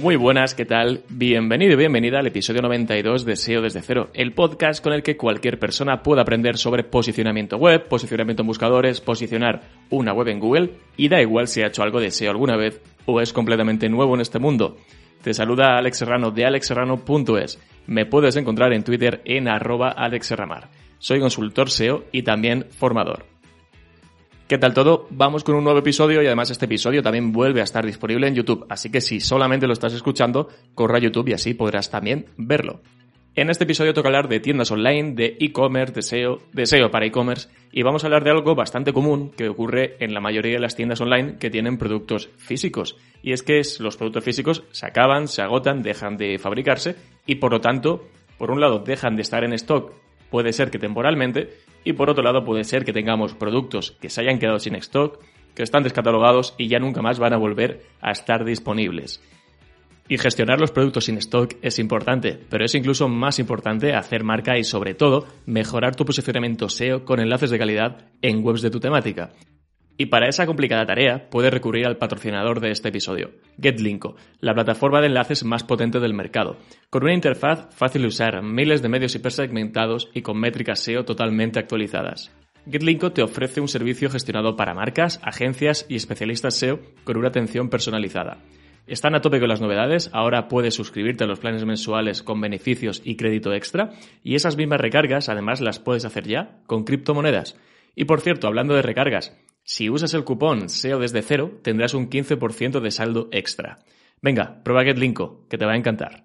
Muy buenas, ¿qué tal? Bienvenido y bienvenida al episodio 92 de SEO desde cero, el podcast con el que cualquier persona puede aprender sobre posicionamiento web, posicionamiento en buscadores, posicionar una web en Google y da igual si ha hecho algo de SEO alguna vez o es completamente nuevo en este mundo. Te saluda Alex Serrano de alexserrano.es. Me puedes encontrar en Twitter en arroba alexserramar. Soy consultor SEO y también formador. ¿Qué tal todo? Vamos con un nuevo episodio y además este episodio también vuelve a estar disponible en YouTube, así que si solamente lo estás escuchando, corre a YouTube y así podrás también verlo. En este episodio toca hablar de tiendas online, de e-commerce, de SEO, de SEO para e-commerce y vamos a hablar de algo bastante común que ocurre en la mayoría de las tiendas online que tienen productos físicos. Y es que los productos físicos se acaban, se agotan, dejan de fabricarse y por lo tanto, por un lado, dejan de estar en stock puede ser que temporalmente, y por otro lado puede ser que tengamos productos que se hayan quedado sin stock, que están descatalogados y ya nunca más van a volver a estar disponibles. Y gestionar los productos sin stock es importante, pero es incluso más importante hacer marca y sobre todo mejorar tu posicionamiento SEO con enlaces de calidad en webs de tu temática. Y para esa complicada tarea puedes recurrir al patrocinador de este episodio, GetLinko, la plataforma de enlaces más potente del mercado, con una interfaz fácil de usar, miles de medios hipersegmentados y con métricas SEO totalmente actualizadas. GetLinko te ofrece un servicio gestionado para marcas, agencias y especialistas SEO con una atención personalizada. Están a tope con las novedades, ahora puedes suscribirte a los planes mensuales con beneficios y crédito extra, y esas mismas recargas además las puedes hacer ya con criptomonedas. Y por cierto, hablando de recargas, si usas el cupón SEO desde cero, tendrás un 15% de saldo extra. Venga, prueba GetLinko, que te va a encantar.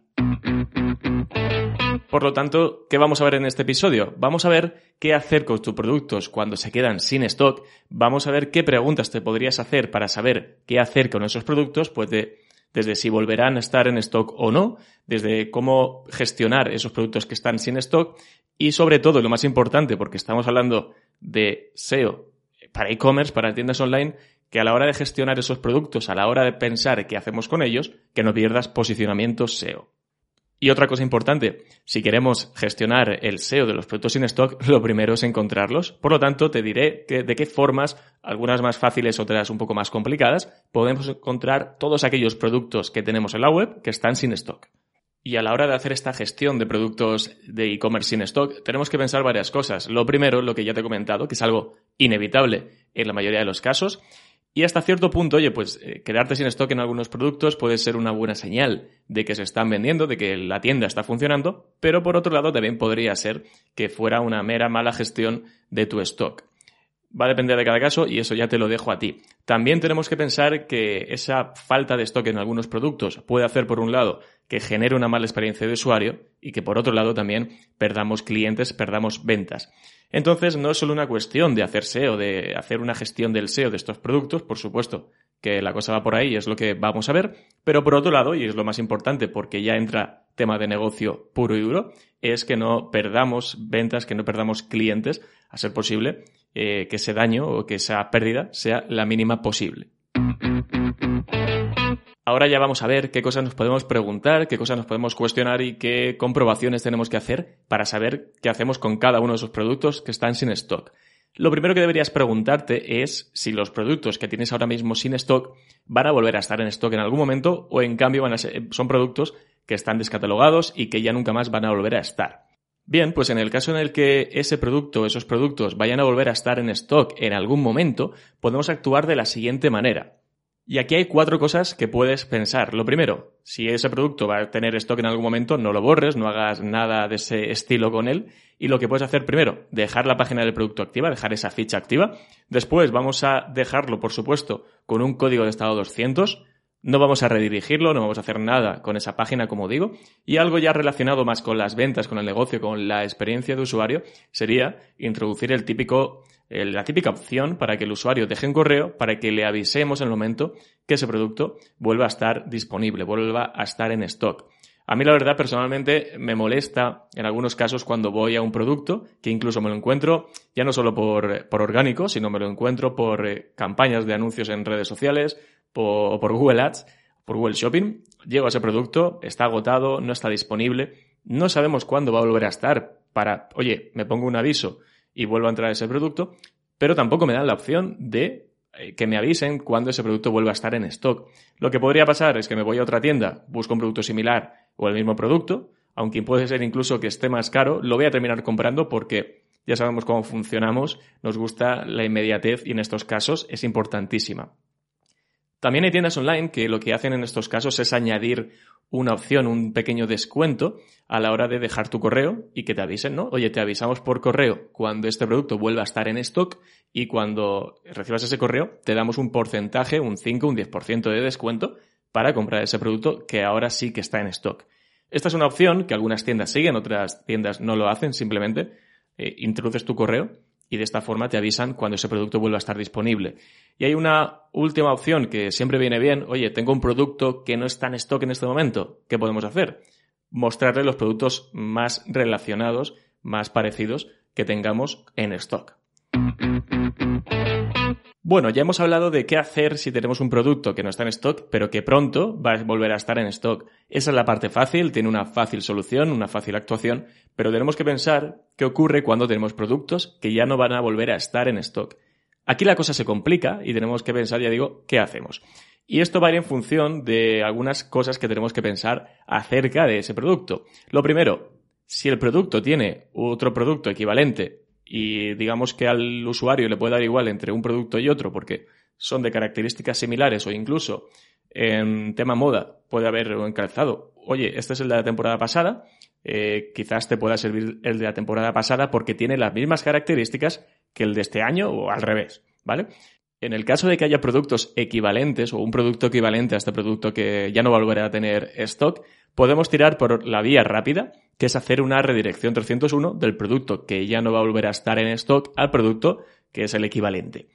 Por lo tanto, ¿qué vamos a ver en este episodio? Vamos a ver qué hacer con tus productos cuando se quedan sin stock. Vamos a ver qué preguntas te podrías hacer para saber qué hacer con esos productos, pues desde si volverán a estar en stock o no, desde cómo gestionar esos productos que están sin stock y sobre todo, lo más importante, porque estamos hablando de SEO para e-commerce, para tiendas online, que a la hora de gestionar esos productos, a la hora de pensar qué hacemos con ellos, que no pierdas posicionamiento SEO. Y otra cosa importante, si queremos gestionar el SEO de los productos sin stock, lo primero es encontrarlos. Por lo tanto, te diré de qué formas, algunas más fáciles, otras un poco más complicadas, podemos encontrar todos aquellos productos que tenemos en la web que están sin stock. Y a la hora de hacer esta gestión de productos de e-commerce sin stock, tenemos que pensar varias cosas. Lo primero, lo que ya te he comentado, que es algo inevitable en la mayoría de los casos. Y hasta cierto punto, oye, pues eh, quedarte sin stock en algunos productos puede ser una buena señal de que se están vendiendo, de que la tienda está funcionando, pero por otro lado también podría ser que fuera una mera mala gestión de tu stock. Va a depender de cada caso y eso ya te lo dejo a ti. También tenemos que pensar que esa falta de stock en algunos productos puede hacer, por un lado, que genere una mala experiencia de usuario y que, por otro lado, también perdamos clientes, perdamos ventas. Entonces, no es solo una cuestión de hacer SEO, de hacer una gestión del SEO de estos productos, por supuesto que la cosa va por ahí, es lo que vamos a ver, pero por otro lado, y es lo más importante porque ya entra tema de negocio puro y duro, es que no perdamos ventas, que no perdamos clientes, a ser posible, eh, que ese daño o que esa pérdida sea la mínima posible. Ahora ya vamos a ver qué cosas nos podemos preguntar, qué cosas nos podemos cuestionar y qué comprobaciones tenemos que hacer para saber qué hacemos con cada uno de esos productos que están sin stock. Lo primero que deberías preguntarte es si los productos que tienes ahora mismo sin stock van a volver a estar en stock en algún momento o en cambio son productos que están descatalogados y que ya nunca más van a volver a estar. Bien, pues en el caso en el que ese producto, esos productos vayan a volver a estar en stock en algún momento, podemos actuar de la siguiente manera. Y aquí hay cuatro cosas que puedes pensar. Lo primero, si ese producto va a tener stock en algún momento, no lo borres, no hagas nada de ese estilo con él. Y lo que puedes hacer primero, dejar la página del producto activa, dejar esa ficha activa. Después vamos a dejarlo, por supuesto, con un código de estado 200. No vamos a redirigirlo, no vamos a hacer nada con esa página, como digo. Y algo ya relacionado más con las ventas, con el negocio, con la experiencia de usuario, sería introducir el típico la típica opción para que el usuario deje un correo para que le avisemos en el momento que ese producto vuelva a estar disponible, vuelva a estar en stock. A mí la verdad personalmente me molesta en algunos casos cuando voy a un producto que incluso me lo encuentro ya no solo por, orgánico, sino me lo encuentro por eh, campañas de anuncios en redes sociales o por Google Ads, por Google Shopping. Llego a ese producto, está agotado, no está disponible, no sabemos cuándo va a volver a estar para, oye, me pongo un aviso y vuelvo a entrar a ese producto, pero tampoco me dan la opción de eh, que me avisen cuando ese producto vuelva a estar en stock. Lo que podría pasar es que me voy a otra tienda, busco un producto similar o el mismo producto, aunque puede ser incluso que esté más caro, lo voy a terminar comprando porque ya sabemos cómo funcionamos, nos gusta la inmediatez y en estos casos es importantísima. También hay tiendas online que lo que hacen en estos casos es añadir una opción, un pequeño descuento a la hora de dejar tu correo y que te avisen, ¿no? Oye, te avisamos por correo cuando este producto vuelva a estar en stock y cuando recibas ese correo te damos un porcentaje, un 5, un 10% de descuento para comprar ese producto que ahora sí que está en stock. Esta es una opción que algunas tiendas siguen, otras tiendas no lo hacen, simplemente eh, introduces tu correo y de esta forma te avisan cuando ese producto vuelva a estar disponible. Y hay una última opción que siempre viene bien. Oye, tengo un producto que no está en stock en este momento. ¿Qué podemos hacer? Mostrarle los productos más relacionados, más parecidos que tengamos en stock. Bueno, ya hemos hablado de qué hacer si tenemos un producto que no está en stock, pero que pronto va a volver a estar en stock. Esa es la parte fácil, tiene una fácil solución, una fácil actuación, pero tenemos que pensar qué ocurre cuando tenemos productos que ya no van a volver a estar en stock. Aquí la cosa se complica y tenemos que pensar, ya digo, qué hacemos. Y esto va a ir en función de algunas cosas que tenemos que pensar acerca de ese producto. Lo primero, si el producto tiene otro producto equivalente y digamos que al usuario le puede dar igual entre un producto y otro porque son de características similares o incluso en tema moda puede haber un calzado. Oye, este es el de la temporada pasada, eh, quizás te pueda servir el de la temporada pasada porque tiene las mismas características que el de este año o al revés, ¿vale? En el caso de que haya productos equivalentes o un producto equivalente a este producto que ya no volverá a tener stock, podemos tirar por la vía rápida, que es hacer una redirección 301 del producto que ya no va a volver a estar en stock al producto que es el equivalente.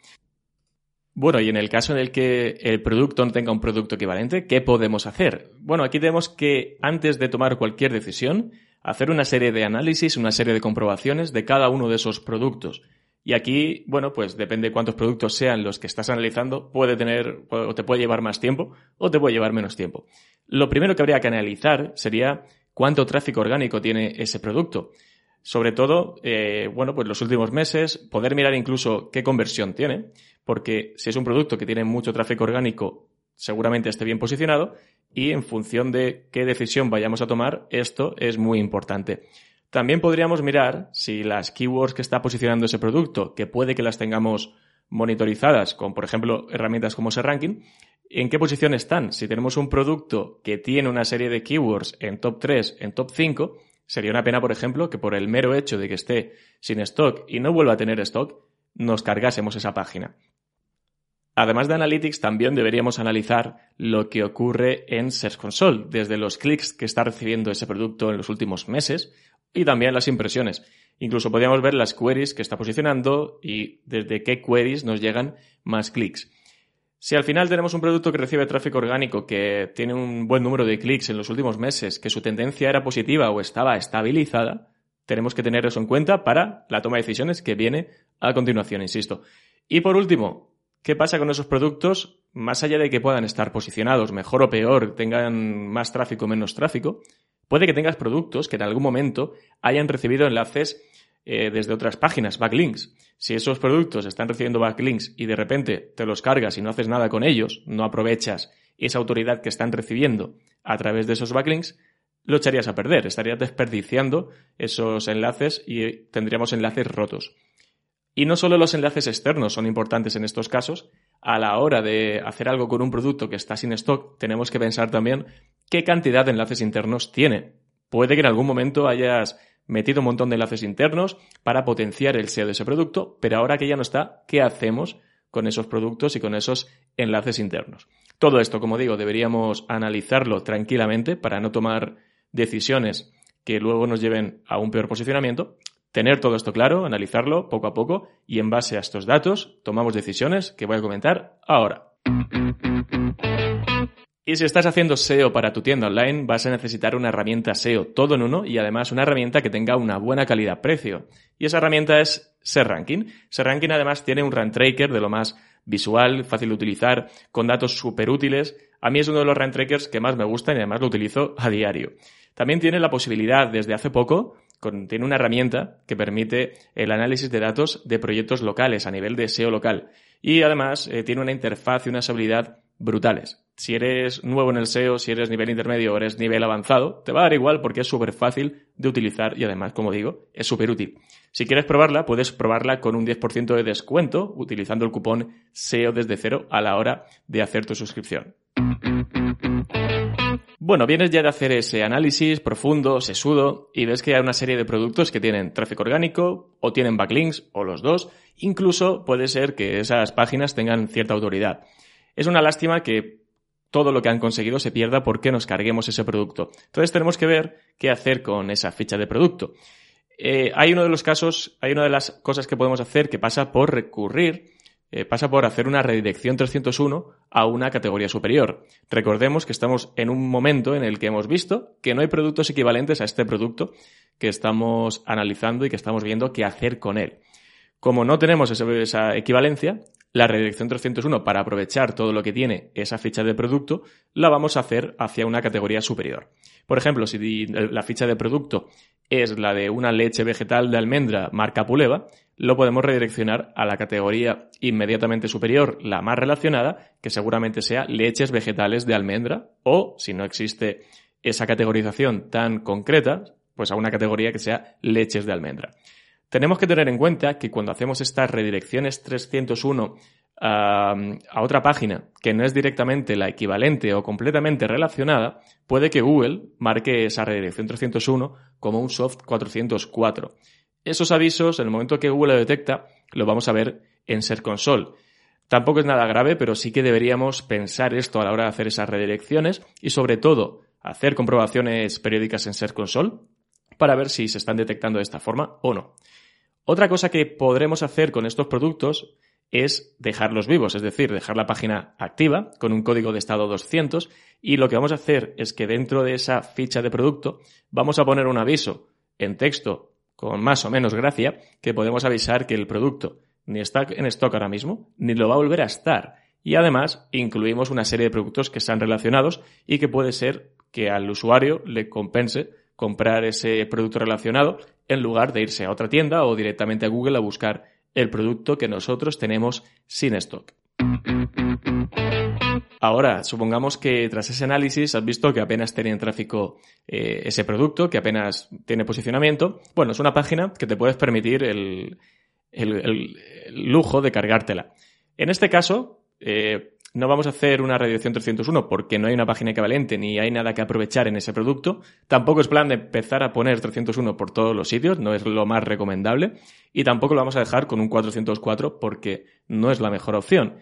Bueno, y en el caso en el que el producto no tenga un producto equivalente, ¿qué podemos hacer? Bueno, aquí tenemos que, antes de tomar cualquier decisión, hacer una serie de análisis, una serie de comprobaciones de cada uno de esos productos. Y aquí, bueno, pues depende de cuántos productos sean los que estás analizando, puede tener, o te puede llevar más tiempo, o te puede llevar menos tiempo. Lo primero que habría que analizar sería cuánto tráfico orgánico tiene ese producto. Sobre todo, eh, bueno, pues los últimos meses, poder mirar incluso qué conversión tiene, porque si es un producto que tiene mucho tráfico orgánico, seguramente esté bien posicionado, y en función de qué decisión vayamos a tomar, esto es muy importante. También podríamos mirar si las keywords que está posicionando ese producto, que puede que las tengamos monitorizadas con, por ejemplo, herramientas como ranking, en qué posición están. Si tenemos un producto que tiene una serie de keywords en top 3, en top 5, sería una pena, por ejemplo, que por el mero hecho de que esté sin stock y no vuelva a tener stock, nos cargásemos esa página. Además de Analytics, también deberíamos analizar lo que ocurre en Search Console, desde los clics que está recibiendo ese producto en los últimos meses y también las impresiones. Incluso podríamos ver las queries que está posicionando y desde qué queries nos llegan más clics. Si al final tenemos un producto que recibe tráfico orgánico, que tiene un buen número de clics en los últimos meses, que su tendencia era positiva o estaba estabilizada, tenemos que tener eso en cuenta para la toma de decisiones que viene a continuación, insisto. Y por último, ¿qué pasa con esos productos? Más allá de que puedan estar posicionados mejor o peor, tengan más tráfico o menos tráfico, Puede que tengas productos que en algún momento hayan recibido enlaces eh, desde otras páginas, backlinks. Si esos productos están recibiendo backlinks y de repente te los cargas y no haces nada con ellos, no aprovechas esa autoridad que están recibiendo a través de esos backlinks, lo echarías a perder, estarías desperdiciando esos enlaces y tendríamos enlaces rotos. Y no solo los enlaces externos son importantes en estos casos, a la hora de hacer algo con un producto que está sin stock, tenemos que pensar también qué cantidad de enlaces internos tiene. Puede que en algún momento hayas metido un montón de enlaces internos para potenciar el SEO de ese producto, pero ahora que ya no está, ¿qué hacemos con esos productos y con esos enlaces internos? Todo esto, como digo, deberíamos analizarlo tranquilamente para no tomar decisiones que luego nos lleven a un peor posicionamiento. Tener todo esto claro, analizarlo poco a poco y en base a estos datos tomamos decisiones que voy a comentar ahora. Y si estás haciendo SEO para tu tienda online, vas a necesitar una herramienta SEO todo en uno y además una herramienta que tenga una buena calidad-precio. Y esa herramienta es SERranking. SERranking además tiene un rank tracker de lo más visual, fácil de utilizar, con datos súper útiles. A mí es uno de los rank trackers que más me gustan y además lo utilizo a diario. También tiene la posibilidad desde hace poco tiene una herramienta que permite el análisis de datos de proyectos locales a nivel de SEO local. Y además eh, tiene una interfaz y una usabilidad brutales. Si eres nuevo en el SEO, si eres nivel intermedio o eres nivel avanzado, te va a dar igual porque es súper fácil de utilizar y además, como digo, es súper útil. Si quieres probarla, puedes probarla con un 10% de descuento utilizando el cupón SEO desde cero a la hora de hacer tu suscripción. Bueno, vienes ya de hacer ese análisis profundo, sesudo, y ves que hay una serie de productos que tienen tráfico orgánico, o tienen backlinks, o los dos. Incluso puede ser que esas páginas tengan cierta autoridad. Es una lástima que todo lo que han conseguido se pierda porque nos carguemos ese producto. Entonces tenemos que ver qué hacer con esa ficha de producto. Eh, hay uno de los casos, hay una de las cosas que podemos hacer que pasa por recurrir, eh, pasa por hacer una redirección 301 a una categoría superior. Recordemos que estamos en un momento en el que hemos visto que no hay productos equivalentes a este producto que estamos analizando y que estamos viendo qué hacer con él. Como no tenemos esa equivalencia, la redirección 301 para aprovechar todo lo que tiene esa ficha de producto, la vamos a hacer hacia una categoría superior. Por ejemplo, si la ficha de producto es la de una leche vegetal de almendra marca Puleva, lo podemos redireccionar a la categoría inmediatamente superior, la más relacionada, que seguramente sea leches vegetales de almendra, o si no existe esa categorización tan concreta, pues a una categoría que sea leches de almendra. Tenemos que tener en cuenta que cuando hacemos estas redirecciones 301 a, otra página que no es directamente la equivalente o completamente relacionada, puede que Google marque esa redirección 301 como un soft 404. Esos avisos, en el momento que Google lo detecta, lo vamos a ver en Ser Console. Tampoco es nada grave, pero sí que deberíamos pensar esto a la hora de hacer esas redirecciones y sobre todo hacer comprobaciones periódicas en Ser Console para ver si se están detectando de esta forma o no. Otra cosa que podremos hacer con estos productos es dejarlos vivos, es decir, dejar la página activa con un código de estado 200 y lo que vamos a hacer es que dentro de esa ficha de producto vamos a poner un aviso en texto con más o menos gracia que podemos avisar que el producto ni está en stock ahora mismo ni lo va a volver a estar y además incluimos una serie de productos que están relacionados y que puede ser que al usuario le compense comprar ese producto relacionado en lugar de irse a otra tienda o directamente a Google a buscar el producto que nosotros tenemos sin stock. Ahora, supongamos que tras ese análisis has visto que apenas tiene en tráfico eh, ese producto, que apenas tiene posicionamiento. Bueno, es una página que te puedes permitir el, lujo de cargártela. En este caso, eh, no vamos a hacer una redirección 301 porque no hay una página equivalente ni hay nada que aprovechar en ese producto. Tampoco es plan de empezar a poner 301 por todos los sitios, no es lo más recomendable. Y tampoco lo vamos a dejar con un 404 porque no es la mejor opción.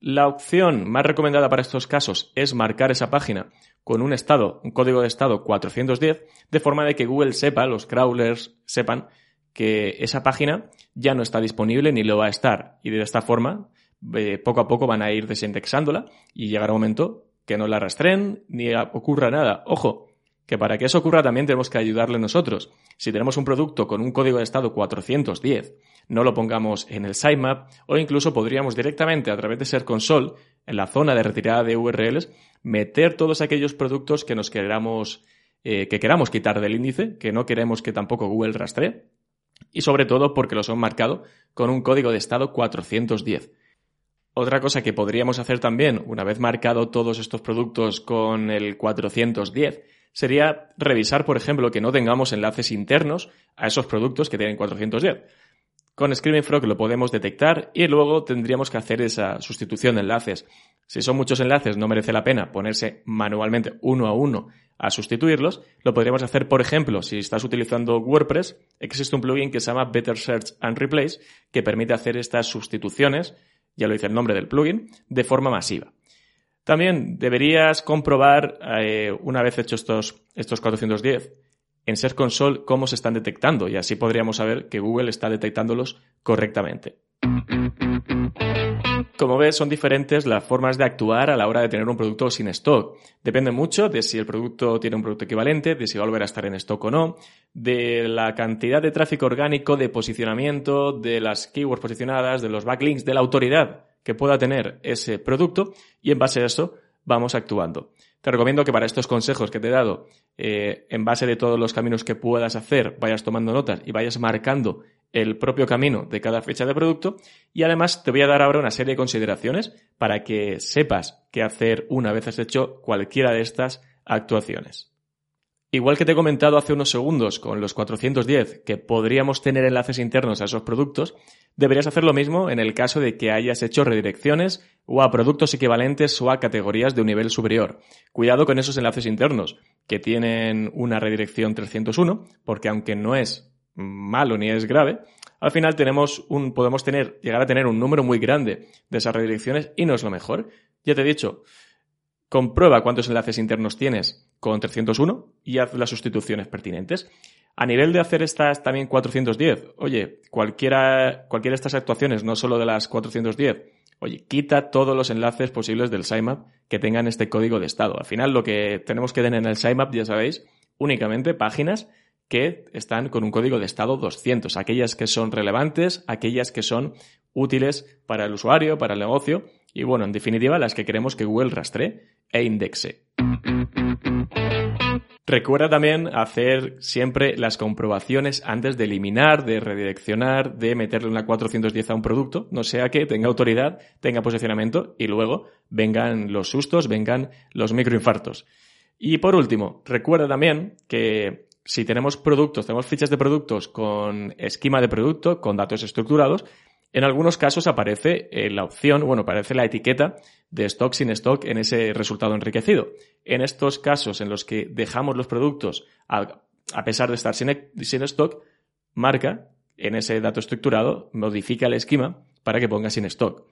La opción más recomendada para estos casos es marcar esa página con un estado, un código de estado 410, de forma de que Google sepa, los crawlers sepan que esa página ya no está disponible ni lo va a estar. Y de esta forma eh, poco a poco van a ir desindexándola y llegará un momento que no la rastreen ni ocurra nada. Ojo, que para que eso ocurra también tenemos que ayudarle nosotros. Si tenemos un producto con un código de estado 410, no lo pongamos en el sitemap o incluso podríamos directamente a través de Ser Console, en la zona de retirada de URLs, meter todos aquellos productos que nos queramos, eh, que queramos quitar del índice, que no queremos que tampoco Google rastree, y sobre todo porque los han marcado con un código de estado 410. Otra cosa que podríamos hacer también, una vez marcado todos estos productos con el 410, sería revisar, por ejemplo, que no tengamos enlaces internos a esos productos que tienen 410. Con Screaming Frog lo podemos detectar y luego tendríamos que hacer esa sustitución de enlaces. Si son muchos enlaces, no merece la pena ponerse manualmente uno a uno a sustituirlos. Lo podríamos hacer, por ejemplo, si estás utilizando WordPress, existe un plugin que se llama Better Search and Replace que permite hacer estas sustituciones ya lo dice el nombre del plugin, de forma masiva. También deberías comprobar, eh, una vez hechos estos, estos 410, en Search Console cómo se están detectando y así podríamos saber que Google está detectándolos correctamente. Como ves, son diferentes las formas de actuar a la hora de tener un producto sin stock. Depende mucho de si el producto tiene un producto equivalente, de si va a volver a estar en stock o no, de la cantidad de tráfico orgánico, de posicionamiento, de las keywords posicionadas, de los backlinks, de la autoridad que pueda tener ese producto y en base a eso vamos actuando. te recomiendo que para estos consejos que te he dado, eh, en base de todos los caminos que puedas hacer, vayas tomando notas y vayas marcando el propio camino de cada fecha de producto. Y además te voy a dar ahora una serie de consideraciones para que sepas qué hacer una vez has hecho cualquiera de estas actuaciones. Igual que te he comentado hace unos segundos con los 410 que podríamos tener enlaces internos a esos productos, deberías hacer lo mismo en el caso de que hayas hecho redirecciones o a productos equivalentes o a categorías de un nivel superior. Cuidado con esos enlaces internos que tienen una redirección 301, porque aunque no es malo ni es grave, al final tenemos un, podemos tener, llegar a tener un número muy grande de esas redirecciones y no es lo mejor. Ya te he dicho, comprueba cuántos enlaces internos tienes con 301 y haz las sustituciones pertinentes. A nivel de hacer estas también 410, oye, cualquiera, cualquiera de estas actuaciones, no solo de las 410, oye, quita todos los enlaces posibles del sitemap que tengan este código de estado. Al final lo que tenemos que tener en el sitemap, ya sabéis, únicamente páginas que están con un código de estado 200, aquellas que son relevantes, aquellas que son útiles para el usuario, para el negocio y bueno, en definitiva las que queremos que Google rastree e indexe. Recuerda también hacer siempre las comprobaciones antes de eliminar, de redireccionar, de meterle una 410 a un producto, no sea que tenga autoridad, tenga posicionamiento y luego vengan los sustos, vengan los microinfartos. Y por último, recuerda también que si tenemos productos, tenemos fichas de productos con esquema de producto, con datos estructurados, en algunos casos aparece eh, la opción, bueno, aparece la etiqueta de stock sin stock en ese resultado enriquecido. En estos casos en los que dejamos los productos a, pesar de estar sin, sin, stock, marca en ese dato estructurado, modifica el esquema para que ponga sin stock.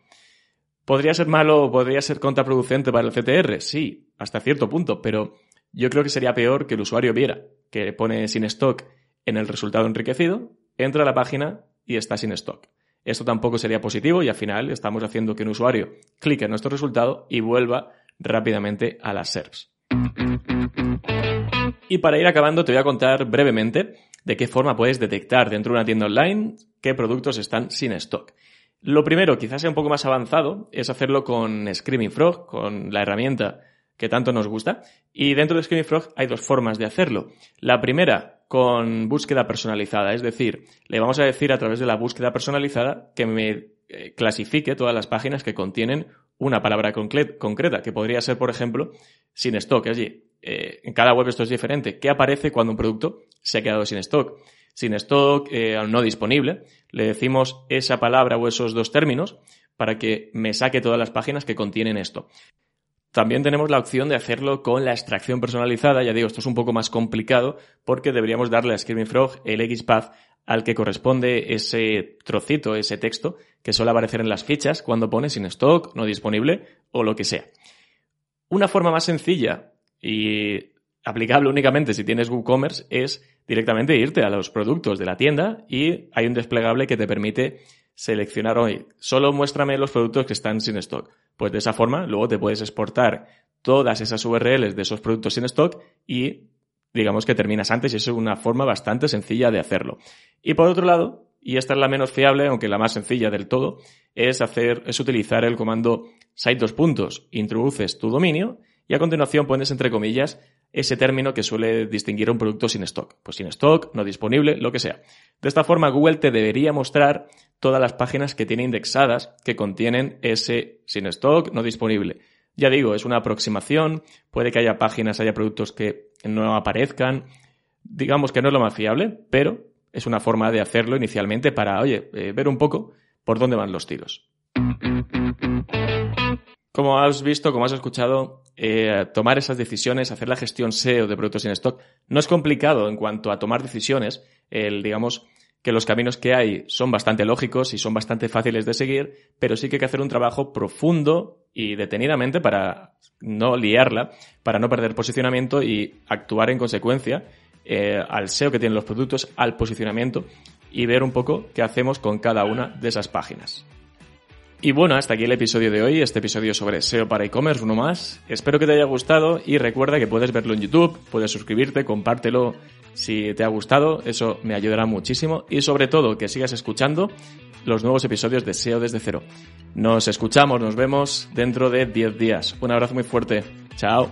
¿Podría ser malo podría ser contraproducente para el CTR? Sí, hasta cierto punto, pero yo creo que sería peor que el usuario viera que pone sin stock en el resultado enriquecido, entra a la página y está sin stock. Esto tampoco sería positivo y al final estamos haciendo que un usuario clique en nuestro resultado y vuelva rápidamente a las SERPs. Y para ir acabando te voy a contar brevemente de qué forma puedes detectar dentro de una tienda online qué productos están sin stock. Lo primero, quizás sea un poco más avanzado, es hacerlo con Screaming Frog, con la herramienta que tanto nos gusta. Y dentro de Screaming Frog hay dos formas de hacerlo. La primera, con búsqueda personalizada, es decir, le vamos a decir a través de la búsqueda personalizada que me eh, clasifique todas las páginas que contienen una palabra concreta, que podría ser, por ejemplo, sin stock. Allí, eh, en cada web esto es diferente. ¿Qué aparece cuando un producto se ha quedado sin stock? Sin stock, eh, no disponible. Le decimos esa palabra o esos dos términos para que me saque todas las páginas que contienen esto. También tenemos la opción de hacerlo con la extracción personalizada. Ya digo, esto es un poco más complicado porque deberíamos darle a Screaming Frog el XPath al que corresponde ese trocito, ese texto que suele aparecer en las fichas cuando pone sin stock, no disponible o lo que sea. Una forma más sencilla y aplicable únicamente si tienes WooCommerce es directamente irte a los productos de la tienda y hay un desplegable que te permite seleccionar hoy, solo muéstrame los productos que están sin stock. Pues de esa forma, luego te puedes exportar todas esas URLs de esos productos sin stock y digamos que terminas antes y eso es una forma bastante sencilla de hacerlo. Y por otro lado, y esta es la menos fiable, aunque la más sencilla del todo, es hacer, es utilizar el comando site dos puntos, introduces tu dominio y a continuación pones entre comillas ese término que suele distinguir un producto sin stock. Pues sin stock, no disponible, lo que sea. De esta forma, Google te debería mostrar todas las páginas que tiene indexadas que contienen ese sin stock, no disponible. Ya digo, es una aproximación, puede que haya páginas, haya productos que no aparezcan. Digamos que no es lo más fiable, pero es una forma de hacerlo inicialmente para, oye, eh, ver un poco por dónde van los tiros. Como has visto, como has escuchado, eh, tomar esas decisiones, hacer la gestión SEO de productos en stock, no es complicado en cuanto a tomar decisiones. El, digamos, que los caminos que hay son bastante lógicos y son bastante fáciles de seguir, pero sí que hay que hacer un trabajo profundo y detenidamente para no liarla, para no perder posicionamiento y actuar en consecuencia eh, al SEO que tienen los productos, al posicionamiento y ver un poco qué hacemos con cada una de esas páginas. Y bueno, hasta aquí el episodio de hoy, este episodio sobre SEO para e-commerce, uno más. Espero que te haya gustado y recuerda que puedes verlo en YouTube, puedes suscribirte, compártelo si te ha gustado, eso me ayudará muchísimo y sobre todo que sigas escuchando los nuevos episodios de SEO desde cero. Nos escuchamos, nos vemos dentro de 10 días. Un abrazo muy fuerte. Chao.